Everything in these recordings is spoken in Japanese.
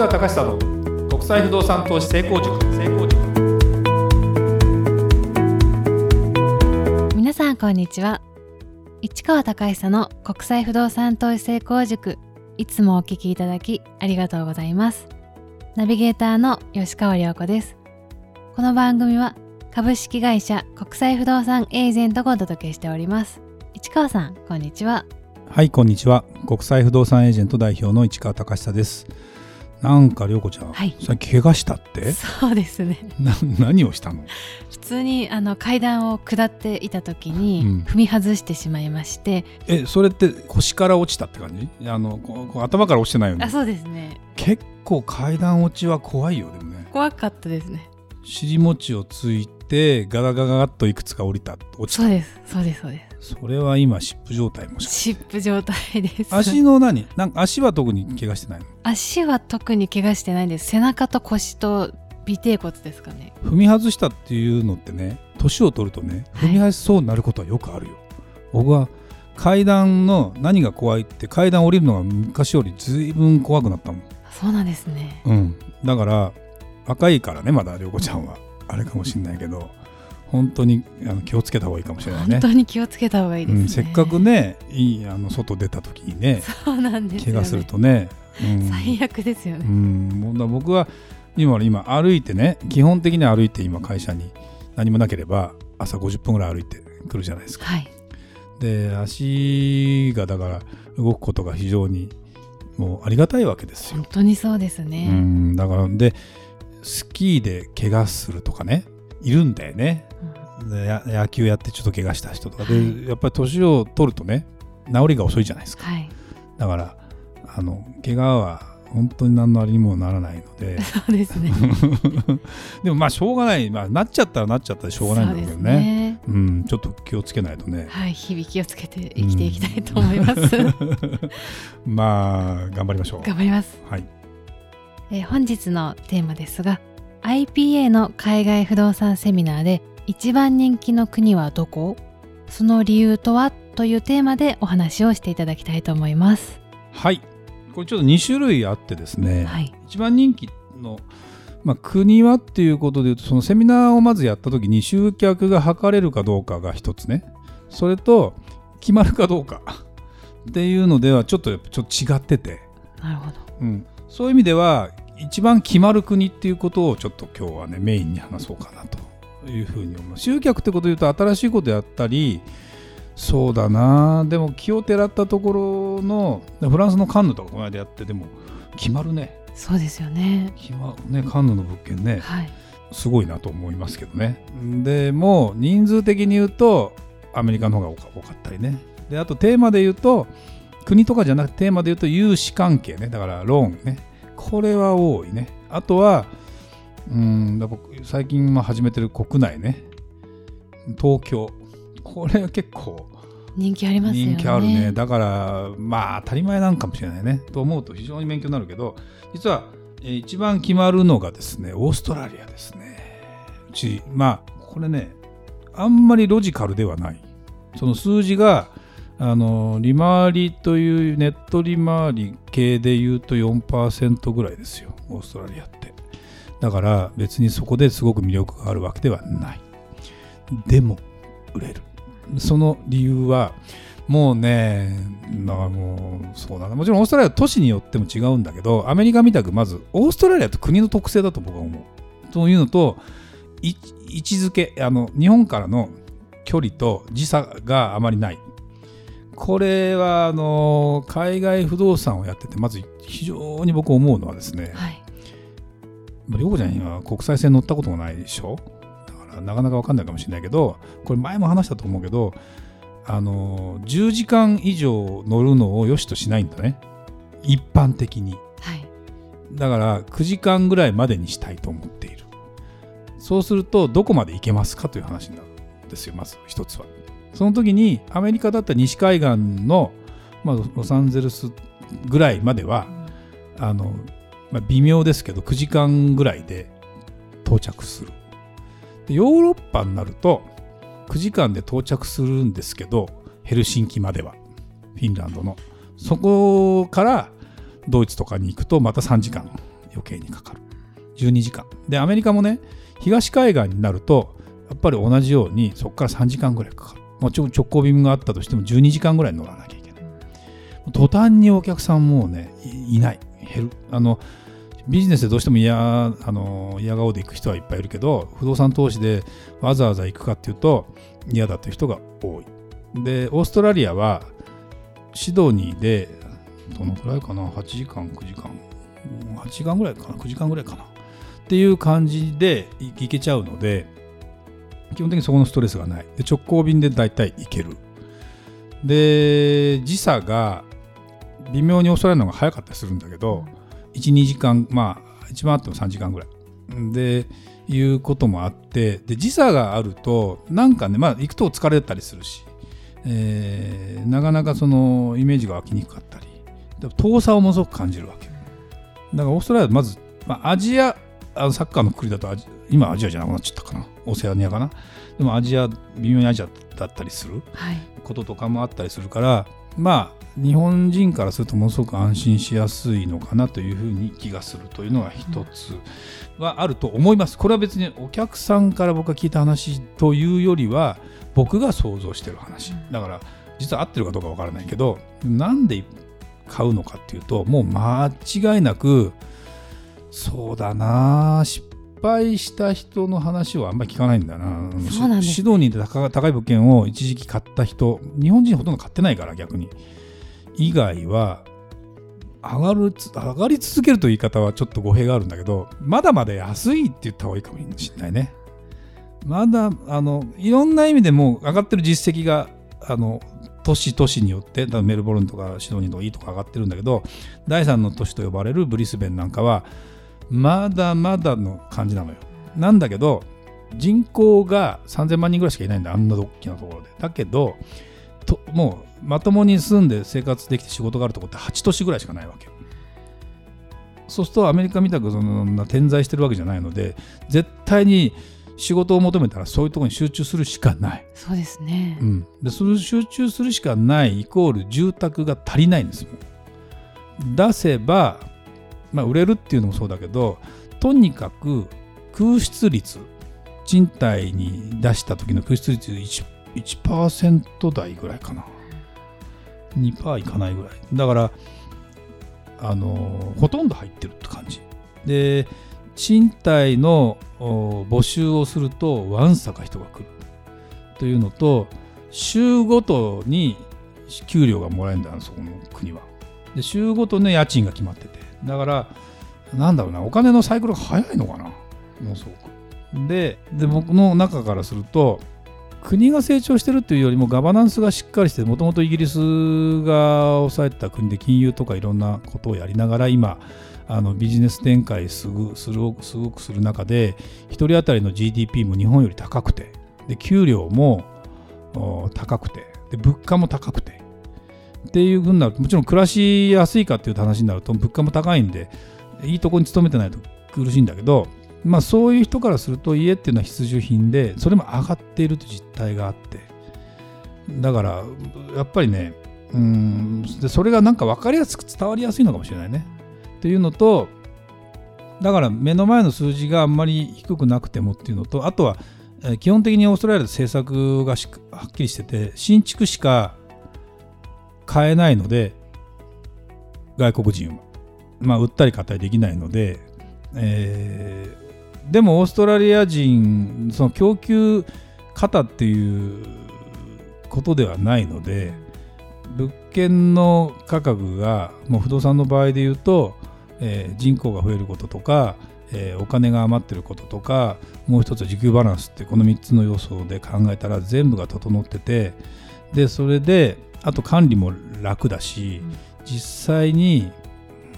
川隆久の国際不動産投資成功塾。成功塾皆さんこんにちは。市川隆久の国際不動産投資成功塾。いつもお聞きいただきありがとうございます。ナビゲーターの吉川良子です。この番組は株式会社国際不動産エージェントがお届けしております。市川さんこんにちは。はいこんにちは。国際不動産エージェント代表の市川隆久ですなんか涼子ちゃん、はい。さっき怪我したって？そうですね。な何をしたの？普通にあの階段を下っていた時にうん。踏み外してしまいまして、えそれって腰から落ちたって感じ？あのここう頭から落ちてないよね？あそうですね。結構階段落ちは怖いよでもね。怖かったですね。尻餅をついてガラガラガラっといくつか降りた。落ちた。そうです。そうですそうですそれは今湿布状態もしか湿布状態です。足の何？なんか足は特に怪我してないの？足は特に怪我してないんです。背中と腰と尾てい骨ですかね。踏み外したっていうのってね年を取るとねはい。踏み外しそうになることはよくあるよ、僕は階段の何が怖いって階段降りるのが昔よりずいぶん怖くなったもん。そうなんですね。うん。だから若いからねまだ涼子ちゃんは。あれかもしんないけど本当にあの気をつけた方がいいかもしれないね。本当に気をつけた方がいいですね、うん、せっかくねいいあの外出た時にねそうなんですよ、ね、怪我するとね、うん、最悪ですよね、うん、僕は今今歩いてね基本的に歩いて今会社に何もなければ朝50分ぐらい歩いてくるじゃないですか。はい。で足がだから動くことが非常にもうありがたいわけですよ。本。当にそうですうね、んだからでスキーで怪我するとかねいるんだよね。でや野球やってちょっと怪我した人とか。で、はい。やっぱり年を取るとね治りが遅いじゃないですか。はい。だからあの怪我は本当に何のあれにもならないので。そうですね。でもまあしょうがない、まあ、なっちゃったらなっちゃったでしょうがないんだけどね。ね。うん、ちょっと気をつけないとね。はい。日々気をつけて生きていきたいと思います、まあ頑張りましょう。頑張ります、はい。えー本日のテーマですが IPA の海外不動産セミナーで一番人気の国はどこ？その理由とは？というテーマでお話をしていただきたいと思います。はい。これちょっと2種類あってですね、はい。一番人気の、まあ、国はっていうことでいうとそのセミナーをまずやった時に集客が図れるかどうかが一つね。それと決まるかどうか。っていうのではちょっとちょっと違ってて。なるほど。うん、そういう意味では一番決まる国っていうことをちょっと今日はねメインに話そうかなというふうに思う。集客ってことで言うと新しいことやったりそうだな。でも気をてらったところのフランスのカンヌとかこの間やってでも決まるね。そうですよね。決まるねカンヌの物件ね。はい。すごいなと思いますけどね。でも人数的に言うとアメリカの方が多か多かったりね。であとテーマで言うと国とかじゃなくてテーマで言うと融資関係ね。だからローンねこれは多いね。あとはうんだ最近まあ始めてる国内ね。東京。これは結構人気ありますよね。人気あるね。だからまあ当たり前なんかもしれないね。と思うと非常に勉強になるけど実は、えー一番決まるのがですねオーストラリアですね。うちまあこれねあんまりロジカルではない。その数字があの利回りというネット利回り系で言うと4%ぐらいですよオーストラリアってだから別にそこですごく魅力があるわけではないでも売れるその理由はもうね、だからもうそうだな、もちろんオーストラリアは都市によっても違うんだけど、アメリカみたくまずオーストラリアって国の特性だと僕は思う。というのと、位置づけあの、日本からの距離と時差があまりない。これはあの海外不動産をやってて、まず非常に僕思うのはですね、はい。まあ、りょうこちゃんには国際線乗ったことがないでしょ？だからなかなかわかんないかもしれないけどこれ前も話したと思うけどあの10時間以上乗るのを良しとしないんだね。一般的に。はい。だから9時間ぐらいまでにしたいと思っている。そうするとどこまで行けますかという話になるんですよまず一つはその時にアメリカだったら西海岸の、まあ、ロサンゼルスぐらいまではあの、まあ、微妙ですけど9時間ぐらいで到着する。でヨーロッパになると9時間で到着するんですけどヘルシンキまではフィンランドの。そこからドイツとかに行くとまた3時間余計にかかる。12時間。でアメリカもね東海岸になるとやっぱり同じようにそこから3時間ぐらいかかる、まあ、直行便があったとしても12時間ぐらい乗らなきゃいけない。途端にお客さんもうねいない。減る。あのビジネスでどうしても嫌あの嫌顔で行く人はいっぱいいるけど不動産投資でわざわざ行くかっていうと嫌だという人が多い。でオーストラリアはシドニーでどのくらいかな？8時間9時間。8時間ぐらいかな？9時間ぐらいかな？っていう感じで行けちゃうので基本的にそこのストレスがない。で直行便で大体行ける。で時差が微妙にオーストラリアの方が早かったりするんだけど12時間まあ一番あっても3時間ぐらい。でいうこともあってで時差があるとなんかねまあ行くと疲れたりするし、えー、なかなかそのイメージが湧きにくかったり遠さをものすごく感じるわけ。だからオーストラリアはまず、まあ、アジアあのサッカーの国だと今アジアじゃなくなっちゃったかな。オセアニアかな。でもアジア微妙にアジアだったりすることとかもあったりするから、はい、まあ日本人からするとものすごく安心しやすいのかなというふうに気がするというのが一つはあると思います。これは別にお客さんから僕が聞いた話というよりは僕が想像してる話。だから実は合ってるかどうかわからないけどなんで買うのかっていうともう間違いなくそうだな失敗した人の話はあんまり聞かないんだな。シドニーで高い物件を一時期買った人日本人ほとんど買ってないから逆に。以外は上がる上がり続けるという言い方はちょっと語弊があるんだけどまだまだ安いって言った方がいいかもしれないね。まだあのいろんな意味でもう上がってる実績があの都市都市によってメルボルンとかシドニーとかいいとか上がってるんだけど第3の都市と呼ばれるブリスベンなんかはまだまだの感じなのよ。なんだけど人口が3000万人ぐらいしかいないんだあんな大きなところで。だけどともうまともに住んで生活できて仕事があるところって8都市ぐらいしかないわけそうするとアメリカみたくそんな点在してるわけじゃないので絶対に仕事を求めたらそういうところに集中するしかない。そうですね、うん、でそれ集中するしかないイコール住宅が足りないんですもん。出せば、まあ、売れるっていうのもそうだけどとにかく空室率賃貸に出した時の空室率 1%, 1台ぐらいかな。2%いかないぐらい。だからあのほとんど入ってるって感じ。で賃貸の募集をするとわんさか人が来る。というのと週ごとに給料がもらえるんだそこの国は。で週ごとの家賃が決まってて。だからなんだろうなお金のサイクルが早いのかなものすごくでで僕の中からすると国が成長してるっていうよりもガバナンスがしっかりしてもともとイギリスが抑えてた国で金融とかいろんなことをやりながら今あのビジネス展開すぐするすごくする中で1人当たりの GDP も日本より高くてで給料も高くてで物価も高くてっていうふうになる。ともちろん暮らしやすいかっていう話になると物価も高いんでいいとこに勤めてないと苦しいんだけどまあ、そういう人からすると家っていうのは必需品でそれも上がっているという実態があって。だからやっぱりねうんでそれがなんか分かりやすく伝わりやすいのかもしれないね。っていうのとだから目の前の数字があんまり低くなくてもっていうのとあとは基本的にオーストラリアで政策がはっきりしてて新築しか買えないので外国人は。まあ売ったり買ったりできないので、えでもオーストラリア人その供給方っていうことではないので物件の価格がもう不動産の場合で言うと、えー、人口が増えることとか、えー、お金が余ってることとかもう一つは需給バランスってこの3つの要素で考えたら全部が整っててでそれであと管理も楽だし実際に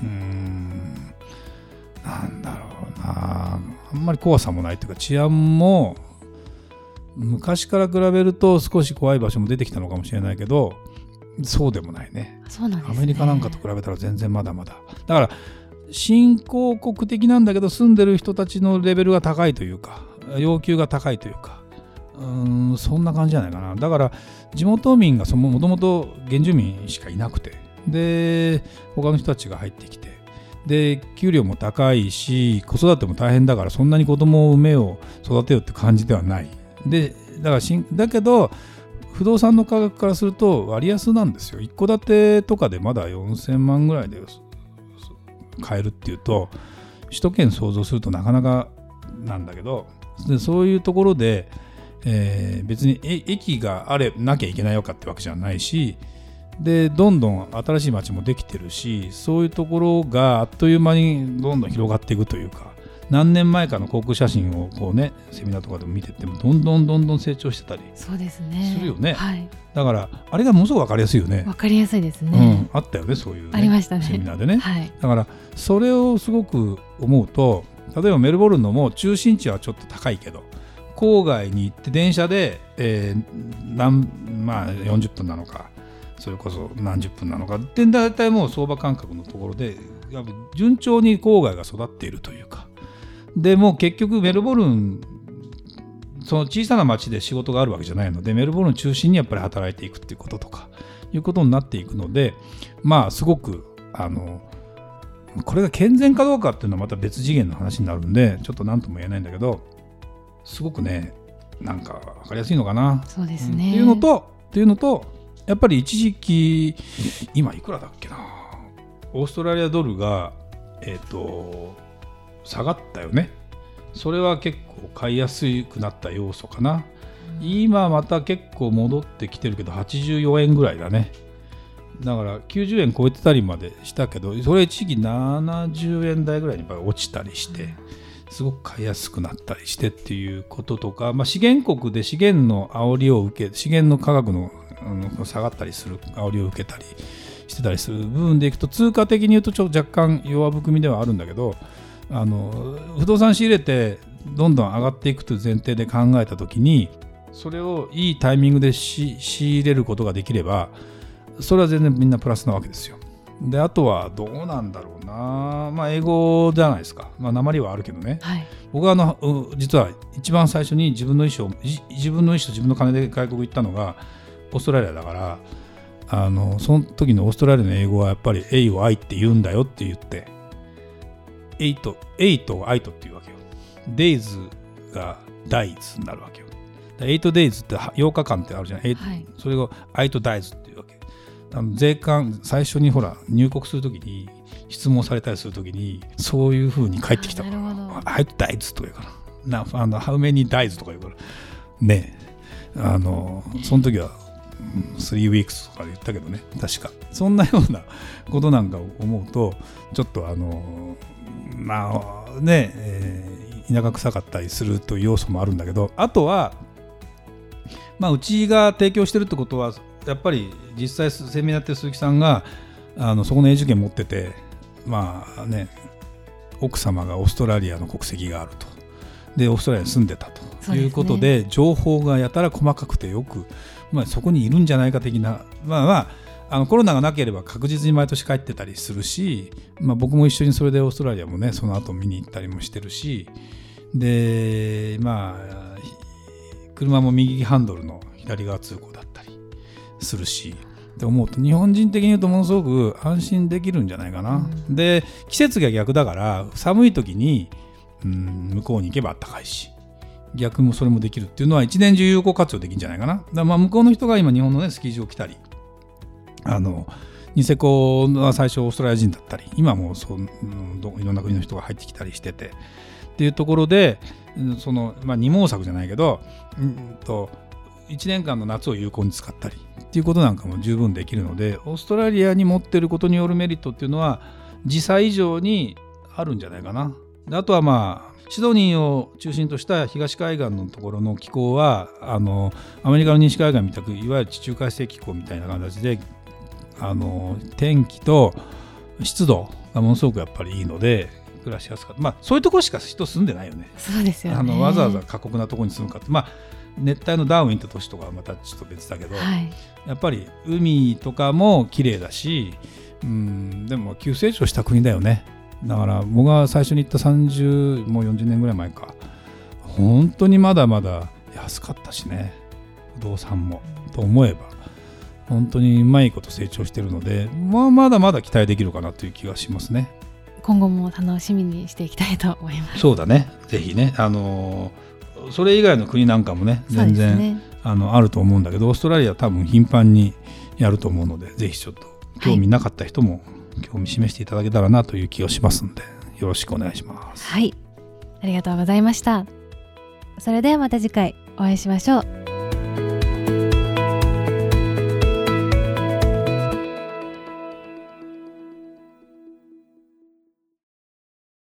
うーんなんだろうな。あんまり怖さもないというか治安も昔から比べると少し怖い場所も出てきたのかもしれないけどそうでもないね。そうなん、ね、アメリカなんかと比べたら全然まだまだ。だから新興国的なんだけど住んでる人たちのレベルが高いというか要求が高いというかんそんな感じじゃないかな。だから地元民がもともと原住民しかいなくて。で他の人たちが入ってきて。で給料も高いし子育ても大変だからそんなに子供を産めよう育てようって感じではない。でだからしんだけど不動産の価格からすると割安なんですよ。一戸建てとかでまだ4000万ぐらいで買えるっていうと首都圏想像するとなかなかなんだけど。でそういうところで、えー別にえ駅があれなきゃいけないよかってわけじゃないしでどんどん新しい街もできてるしそういうところがあっという間にどんどん広がっていくというか何年前かの航空写真をこうねセミナーとかでも見てってもどんどんどんどん成長してたりそうでするよね。はい。だからあれがものすごく分かりやすいよね。わかりやすいですうねん、あったよねそういう、ね、ありましたね。セミナーでね。はい。だからそれをすごく思うと例えばメルボルンのも中心地はちょっと高いけど郊外に行って電車で、えー何まあ、40分なのかそれこそ何十分なのかで大体もう相場感覚のところでやっぱ順調に郊外が育っているというか。でもう結局メルボルンその小さな町で仕事があるわけじゃないのでメルボルン中心にやっぱり働いていくっていうこととかいうことになっていくのでまあすごくあのこれが健全かどうかっていうのはまた別次元の話になるんでちょっと何とも言えないんだけどすごくねなんか分かりやすいのかな。そうですね、うん。っていうのとっていうのとやっぱり一時期今いくらだっけな。オーストラリアドルがえっ、と下がったよね。それは結構買いやすくなった要素かな。今また結構戻ってきてるけど84円ぐらいだね。だから90円超えてたりまでしたけどそれ一時期70円台ぐらいに落ちたりしてすごく買いやすくなったりしてっていうこととか、まあ、資源国で資源の煽りを受け資源の価格のあの下がったりする煽りを受けたりしてたりする部分でいくと通貨的に言うとちょっと若干弱含みではあるんだけどあの不動産仕入れてどんどん上がっていくという前提で考えた時にそれをいいタイミングで仕入れることができればそれは全然みんなプラスなわけですよ。であとはどうなんだろうなまあ英語じゃないですかまあ鉛はあるけどねはい僕はあのう実は一番最初に自分の意思をじ自分の意思と自分の金で外国行ったのがオーストラリアだからあのその時のオーストラリアの英語はやっぱり「A を I」って言うんだよって言って「8」「8」を「I」とっていうわけよ。days が days になるわけよ。8 days って8日間ってあるじゃない、はいそれを I と days っていうわけ。あの税関最初にほら入国するときに質問されたりするときにそういうふうに返ってきた。からあなるほど。I とか言うから。なあの How many days とか言うから。ね。あのその時はうん3 weeks とかで言ったけどね。確か。そんなようなことなんかを思うとちょっとあのまあね、えー田舎臭かったりするという要素もあるんだけどあとはまあうちが提供してるってことはやっぱり実際セミナーやってる鈴木さんがあのそこの永住権持っててまあね奥様がオーストラリアの国籍があると。でオーストラリアに住んでたと。いうことで情報がやたら細かくてよく、まあ、そこにいるんじゃないか的な。まあまああのコロナがなければ確実に毎年帰ってたりするし、まあ、僕も一緒にそれでオーストラリアもねその後見に行ったりもしてるし。でまあひ車も右ハンドルの左側通行だったりするしって思うと日本人的に言うとものすごく安心できるんじゃないかな、うん。で季節が逆だから寒い時に、うん、向こうに行けば暖かいし逆もそれもできるっていうのは一年中有効活用できるんじゃないかな。だまあ向こうの人が今日本のねスキー場来たりあのニセコは最初オーストラリア人だったり今もそう、うんどいろんな国の人が入ってきたりしててっていうところでうんその、まあ、二毛作じゃないけど、うんと1年間の夏を有効に使ったりっていうことなんかも十分できるのでオーストラリアに持ってることによるメリットっていうのは時差以上にあるんじゃないかな。であとはまあシドニーを中心とした東海岸のところの気候はあのアメリカの西海岸みたくいわゆる地中海性気候みたいな形であの天気と湿度がものすごくやっぱりいいので暮らしやすかった。まあそういうところしか人住んでないよね。そうですよね。あのわざわざ過酷なところに住むかって。まあ熱帯のダーウィンって都市とかはまたちょっと別だけど、はい。やっぱり海とかも綺麗だしうんでも急成長した国だよね。だから僕が最初に行った30もう40年ぐらい前か。本当にまだまだ安かったしね。不動産も。と思えば。本当にうまいこと成長してるので、まあ、まだまだ期待できるかなという気がしますね。今後も楽しみにしていきたいと思います。そうだね。ぜひね。あのーそれ以外の国なんかもね全然、ね。あのあると思うんだけどオーストラリアは多分頻繁にやると思うのでぜひちょっと興味なかった人も興味示していただけたらなという気がしますんでよろしくお願いします。はい。ありがとうございました。それではまた次回お会いしましょう。